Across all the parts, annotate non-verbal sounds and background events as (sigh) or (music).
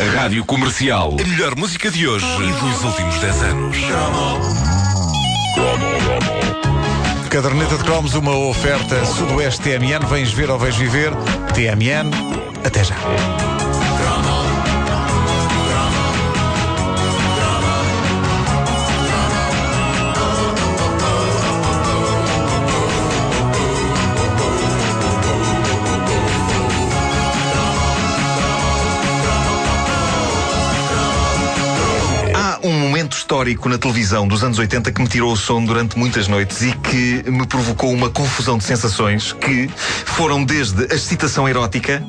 A Rádio Comercial. A melhor música de hoje e dos últimos 10 anos. Caderneta de Cromos, uma oferta Sudoeste TMN. Vens ver ou vens viver? TMN. Até já. Histórico na televisão dos anos 80 que me tirou o sono durante muitas noites e que me provocou uma confusão de sensações que foram desde a excitação erótica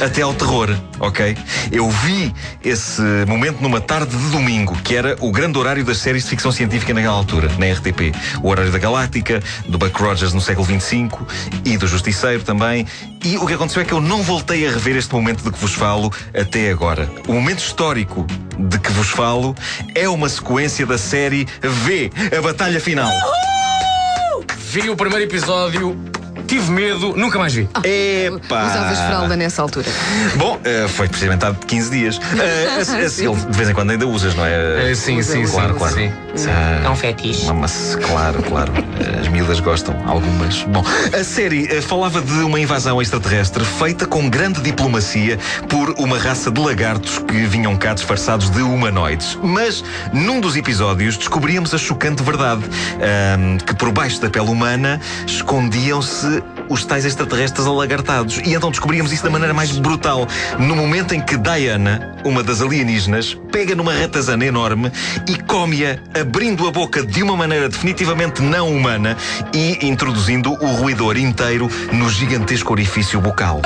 até ao terror, ok? Eu vi esse momento numa tarde de domingo, que era o grande horário das séries de ficção científica naquela altura, na RTP. O horário da Galáctica, do Buck Rogers no século XXV e do Justiceiro também. E o que aconteceu é que eu não voltei a rever este momento de que vos falo até agora. O momento histórico de que vos falo é uma sequência da série V, a Batalha Final. Vi o primeiro episódio, tive medo, nunca mais vi. Epá! Usavas fralda nessa altura. Bom, eh, foi precisamente há 15 dias. (laughs) Eh, a- a- Sil, de vez em quando ainda usas, não é? É, sim, sim, claro, sim, claro. sim. Ah, É um fetiche. Mas, claro, claro. As miúdas gostam, algumas. Bom, a série eh, falava de uma invasão extraterrestre feita com grande diplomacia por uma raça de lagartos que vinham cá disfarçados de humanoides. Mas, num dos episódios, descobríamos a chocante verdade: ahm, que por baixo da pele humana escondiam-se os tais extraterrestres alagartados. E então descobríamos isso da maneira mais brutal. No momento em que Diana, uma das alienígenas, pega numa ratazana enorme e come-a, abrindo a boca de uma maneira definitivamente não humana e introduzindo o ruidor inteiro no gigantesco orifício bucal.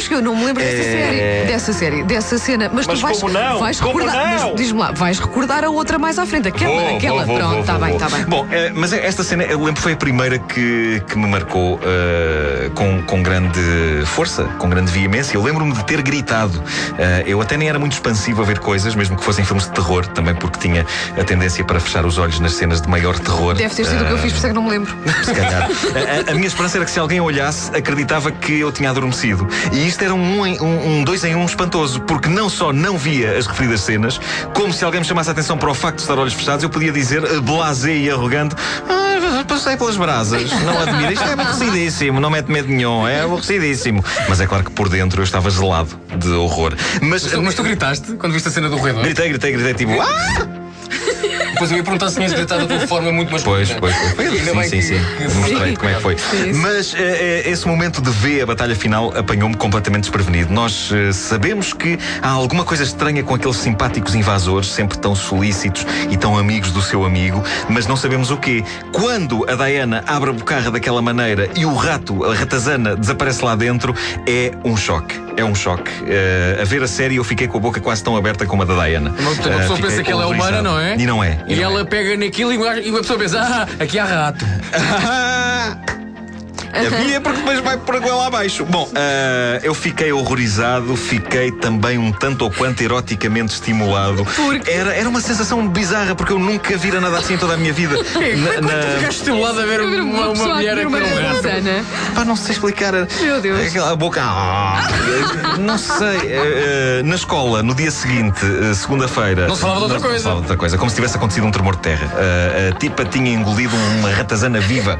Sabes que eu não me lembro dessa É. série, dessa série, dessa cena, mas, Mas tu vais, como não? vais Como recordar. não? Mas diz-me lá, vais recordar a outra mais à frente, aquela, Vou, aquela. vou, vou, Pronto, vou, está vou, bem, vou. está bem. Bom, eh, mas esta cena, eu lembro, foi a primeira que, que me marcou eh, com, com grande força, com grande veemência. Eu lembro-me de ter gritado. Eh, eu até nem era muito expansivo a ver coisas, mesmo que fossem filmes de terror, também porque tinha a tendência para fechar os olhos nas cenas de maior terror. Deve ter sido o que eu fiz, por isso é que não me lembro. Se calhar. (laughs) A, a- a minha esperança era que se alguém olhasse, acreditava que eu tinha adormecido. E isto era um, um, um dois em um espantoso, porque não só não via as referidas cenas, como se alguém me chamasse a atenção para o facto de estar olhos fechados, eu podia dizer, eh, blasé e arrogante, ah, passei pelas brasas, não admiro, isto é aborrecidíssimo, não mete medo nenhum, é aborrecidíssimo. Mas é claro que por dentro eu estava gelado de horror. Mas, Mas tu, mas tu gritaste quando viste a cena do roedor? gritei, gritei, gritei, tipo, ah! Depois eu ia perguntar se tinhas gritado de uma forma muito mais Pois, pois, pois. Ainda Sim, sim, sim. que- Mostrei como é que foi. (laughs) Sim, sim. Mas eh, eh, esse momento de ver a batalha final apanhou-me completamente desprevenido. Nós eh, sabemos que há alguma coisa estranha com aqueles simpáticos invasores, sempre tão solícitos e tão amigos do seu amigo, mas não sabemos o quê. Quando a Diana abre a bocarra daquela maneira e o rato, a ratazana, desaparece lá dentro, é um choque. É um choque. Eh, a ver a série eu fiquei com a boca quase tão aberta como a da Diana. Uma pessoa fiquei pensa que ela é humana, não é? E não é. E, ela pega naquilo e uma pessoa pensa, ah, aqui há rato. (laughs) Havia porque depois vai por goela abaixo. Bom, ah, eu fiquei horrorizado, fiquei também um tanto ou quanto eroticamente estimulado. Porque? Era, era uma sensação bizarra, porque eu nunca vira nada assim em toda a minha vida. (laughs) Na- na- tu ficaste estimulado a ver uma, uma, pessoa a mulher comer aqui uma no rato. ratazana. Pá, não sei explicar. Meu Deus. Aquela boca. Ah, não sei. Eh, na escola, no dia seguinte, eh, segunda-feira. Não se falava de outra não se coisa. falava de outra coisa. Como se tivesse acontecido um tremor de terra. A tipa tinha engolido uma ratazana viva.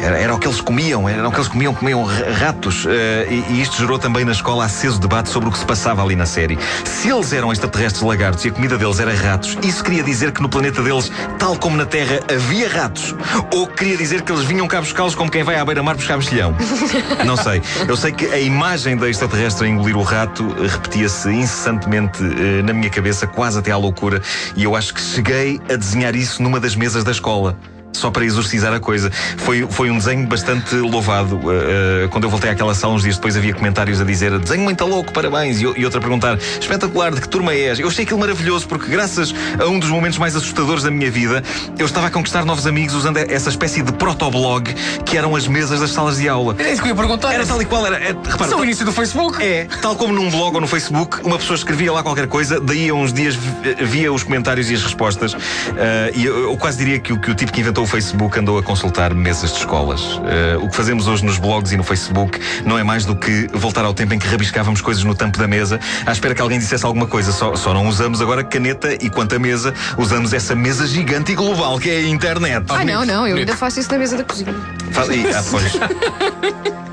Era, era o que eles comiam, era o que eles comiam, comiam ra- ratos. Eh, e, e isto gerou também na escola aceso debate sobre o que se passava ali na série. Se eles eram extraterrestres lagartos e a comida deles era ratos, isso queria dizer que no planeta deles, tal como na Terra, havia ratos? Ou queria dizer que eles vinham cá buscá-los como quem vai à beira-mar buscar mexilhão? (laughs) Não sei. Eu sei que a imagem da extraterrestre a engolir o rato repetia-se incessantemente eh, na minha cabeça, quase até à loucura, e eu acho que cheguei a desenhar isso numa das mesas da escola. Só para exorcizar a coisa. Foi, foi um desenho bastante louvado. Uh, uh, quando eu voltei àquela sala, uns dias depois havia comentários a dizer desenho muito louco, parabéns. E, e outra a perguntar espetacular, de que turma és? Eu achei aquilo maravilhoso porque, graças a um dos momentos mais assustadores da minha vida, eu estava a conquistar novos amigos usando essa espécie de protoblog que eram as mesas das salas de aula. É isso que eu ia perguntar. Era tal e qual, era. era repara, é o início do Facebook. é, tal como num blog ou no Facebook, uma pessoa escrevia lá qualquer coisa, daí a uns dias vi- via os comentários e as respostas. Ah, e eu, eu quase diria que, o- que o tipo que inventou o Facebook andou a consultar mesas de escolas. Uh, o que fazemos hoje nos blogs e no Facebook não é mais do que voltar ao tempo em que rabiscávamos coisas no tampo da mesa, à espera que alguém dissesse alguma coisa. Só, só não usamos agora caneta e quanto a mesa, usamos essa mesa gigante e global que é a internet. Ah, não, não, eu ainda faço isso na mesa da cozinha. Faz- e- ah, pois. (laughs)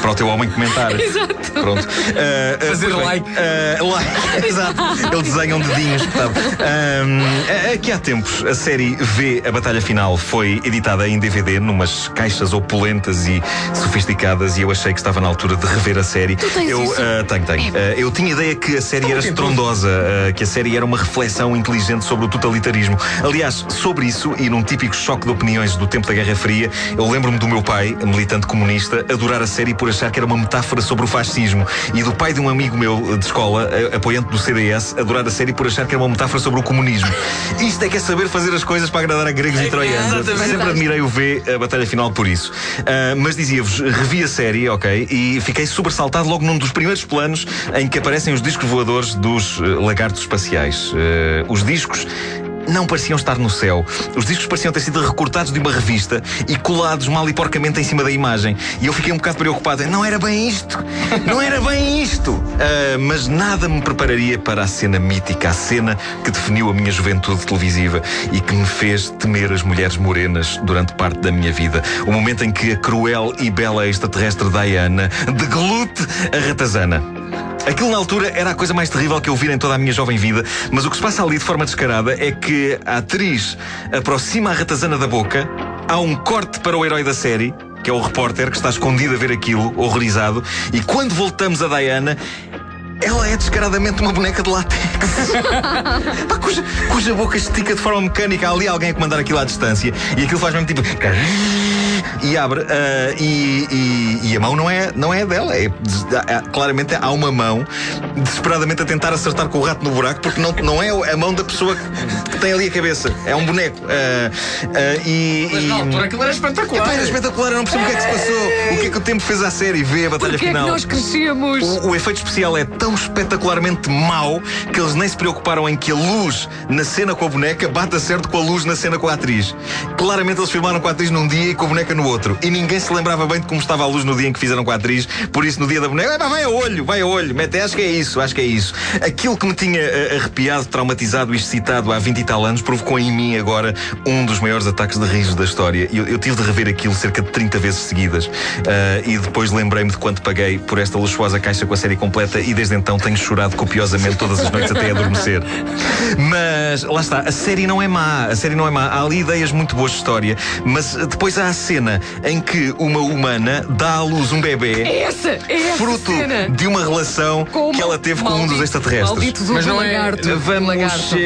Para o teu homem comentar. (laughs) Exato. Pronto. Ah, Fazer bem. like. Ah, like. (laughs) Exato. Ele desenha um dedinho. Ahm, aqui há tempos, a série V, a Batalha Final, foi editada em DVD, numas caixas opulentas e sofisticadas, e eu achei que estava na altura de rever a série. Tu tens eu, isso? ah, tenho, tenho. Ah, eu tinha ideia que a série era estrondosa, ah, que a série era uma reflexão inteligente sobre o totalitarismo. Aliás, sobre isso, e num típico choque de opiniões do tempo da Guerra Fria, eu lembro-me do meu pai, militante comunista, adorar a série por achar que era uma metáfora sobre o fascismo, e do pai de um amigo meu de escola, apoiante do CDS, adorar a série por achar que era uma metáfora sobre o comunismo. Isto é que é saber fazer as coisas para agradar a gregos e troianos. Sempre admirei o V, a batalha final, por isso. Ah, mas dizia-vos, revi a série, ok, e fiquei sobressaltado logo num dos primeiros planos em que aparecem os discos voadores dos eh, lagartos espaciais. Eh, os discos. Não pareciam estar no céu. Os discos pareciam ter sido recortados de uma revista e colados mal e porcamente em cima da imagem. E eu fiquei um bocado preocupado. Não era bem isto! Não era bem isto! (laughs) Ah, mas nada me prepararia para a cena mítica, a cena que definiu a minha juventude televisiva e que me fez temer as mulheres morenas durante parte da minha vida. O momento em que a cruel e bela extraterrestre Diana deglute a ratazana. Aquilo na altura era a coisa mais terrível que eu vi em toda a minha jovem vida, mas o que se passa ali de forma descarada é que a atriz aproxima a ratazana da boca, há um corte para o herói da série, que é o repórter que está escondido a ver aquilo, horrorizado, e quando voltamos a Diana. Ela é descaradamente uma boneca de látex. (laughs) Pá, cuja, cuja boca estica de forma mecânica. Há ali alguém a comandar aquilo à distância. E aquilo faz mesmo tipo. E abre. ah, e, e- e a mão não é, não é dela. É, há- claramente há uma mão desesperadamente a tentar acertar com o rato no buraco, porque não, não é a mão da pessoa que, tem ali a cabeça. É um boneco. Ah, e, Mas na altura aquilo era espetacular. Epá, era espetacular, eu não percebo o que é que se passou. O que é que o tempo fez à série? Vê a batalha Porquê é que final. nós crescemos? O, o efeito especial é tão espetacularmente mau que eles nem se preocuparam em que a luz na cena com a boneca bata certo com a luz na cena com a atriz. Claramente eles filmaram com a atriz num dia e com a boneca no outro. E ninguém se lembrava bem de como estava a luz no dia em que fizeram com a atriz. Por isso, no dia da boneca, "Epá, vai a olho, vai a olho. Mete, acho que é isso, acho que é isso. Aquilo que me tinha eh, arrepiado, traumatizado e excitado há 20 e tal anos provocou em mim agora um dos maiores ataques de riso da história. Eu, eu tive de rever aquilo cerca de 30 vezes seguidas. Ah, e depois lembrei-me de quanto paguei por esta luxuosa caixa com a série completa e desde então tenho chorado copiosamente todas as noites até adormecer. Mas lá está, a série não é má, a série não é má. Há ali ideias muito boas de história, mas depois há a cena em que uma humana dá à luz um bebê É essa, é essa fruto cena. de uma relação Com que ela teve com um dos maldito- extraterrestres. Maldito do Mas não é- lagarto. Vamos. lagarto.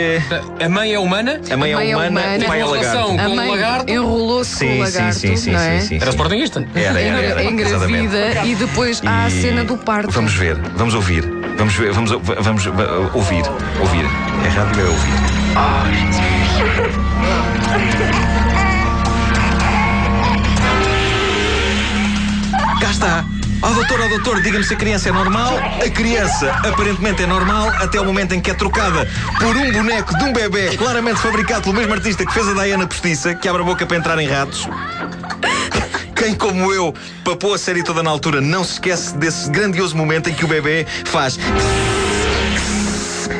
A mãe é humana? A mãe é A mãe é humana, humana. o pai é lagarto. A mãe lagarto? enrolou-se com o lagarto, sim, sim, não é? sim, sim. Era Sportingista? Era, era, era. É engravida e depois há a cena do parto. Vamos ver, vamos ouvir. Vamos ver, vamos, vamos uh, ouvir. Ouvir. É rádio, é ouvir. Cá (laughs) doutor, ó doutor, diga-me se a criança é normal. A criança aparentemente é normal até o momento em que é trocada por um boneco de um bebê claramente fabricado pelo mesmo artista que fez a Diana Postiça, que abre a boca para entrar em ratos. Quem, como eu, papou a série toda na altura, não se esquece desse grandioso momento em que o bebê faz.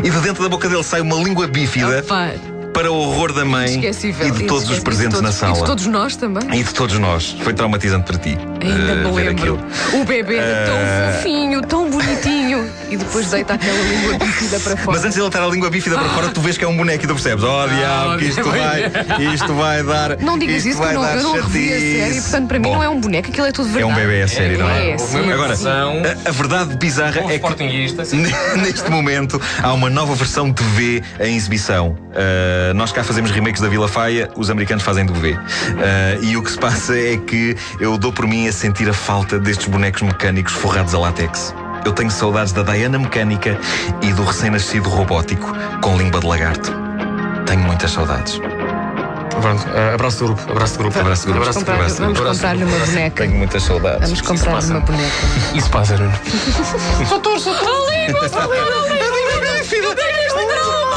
E de dentro da boca dele sai uma língua bífida Opa, para o horror da mãe e de todos os presentes de na todos- E de sala. todos nós também. E de todos nós. Foi traumatizante para ti. Ainda eh, me lembro. aquilo. O bebê Eh, tão fofinho, tão bonitinho. E depois deita aquela língua bífida para fora. Mas antes de ele estar a língua bífida para fora, tu vês que é um boneco e tu percebes, oh diabo, que isto vai, isto vai dar. Não digas isto isso, que eu não, eu não revi a série, portanto, para mim Bom, não é um boneco, aquilo é tudo É verdade. um bebê a série, não é? É, sim. Agora, São a, a verdade bizarra é que. (laughs) Neste momento há uma nova versão de V em exibição. Uh, nós cá fazemos remakes da Vila Faia, os americanos fazem do V. Uh, e o que se passa é que eu dou por mim a sentir a falta destes bonecos mecânicos forrados a látex. Eu tenho saudades da Diana mecânica e do recém-nascido robótico com língua de lagarto. Tenho muitas saudades. Pronto, eh, abraço do grupo. Abraço do grupo. Abraço do grupo. Comprar- vamos comprar-lhe grupo. uma boneca. Tenho muitas saudades. Vamos comprar passa. uma boneca. Isso passa, Nuno. Bom,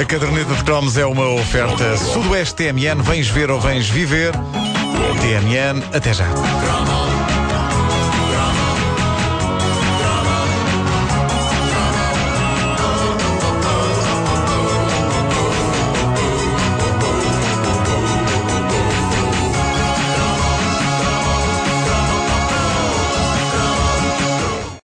A caderneta de cromos é uma oferta Sudoeste TMN. Vens ver ou vens viver? TMN, até já.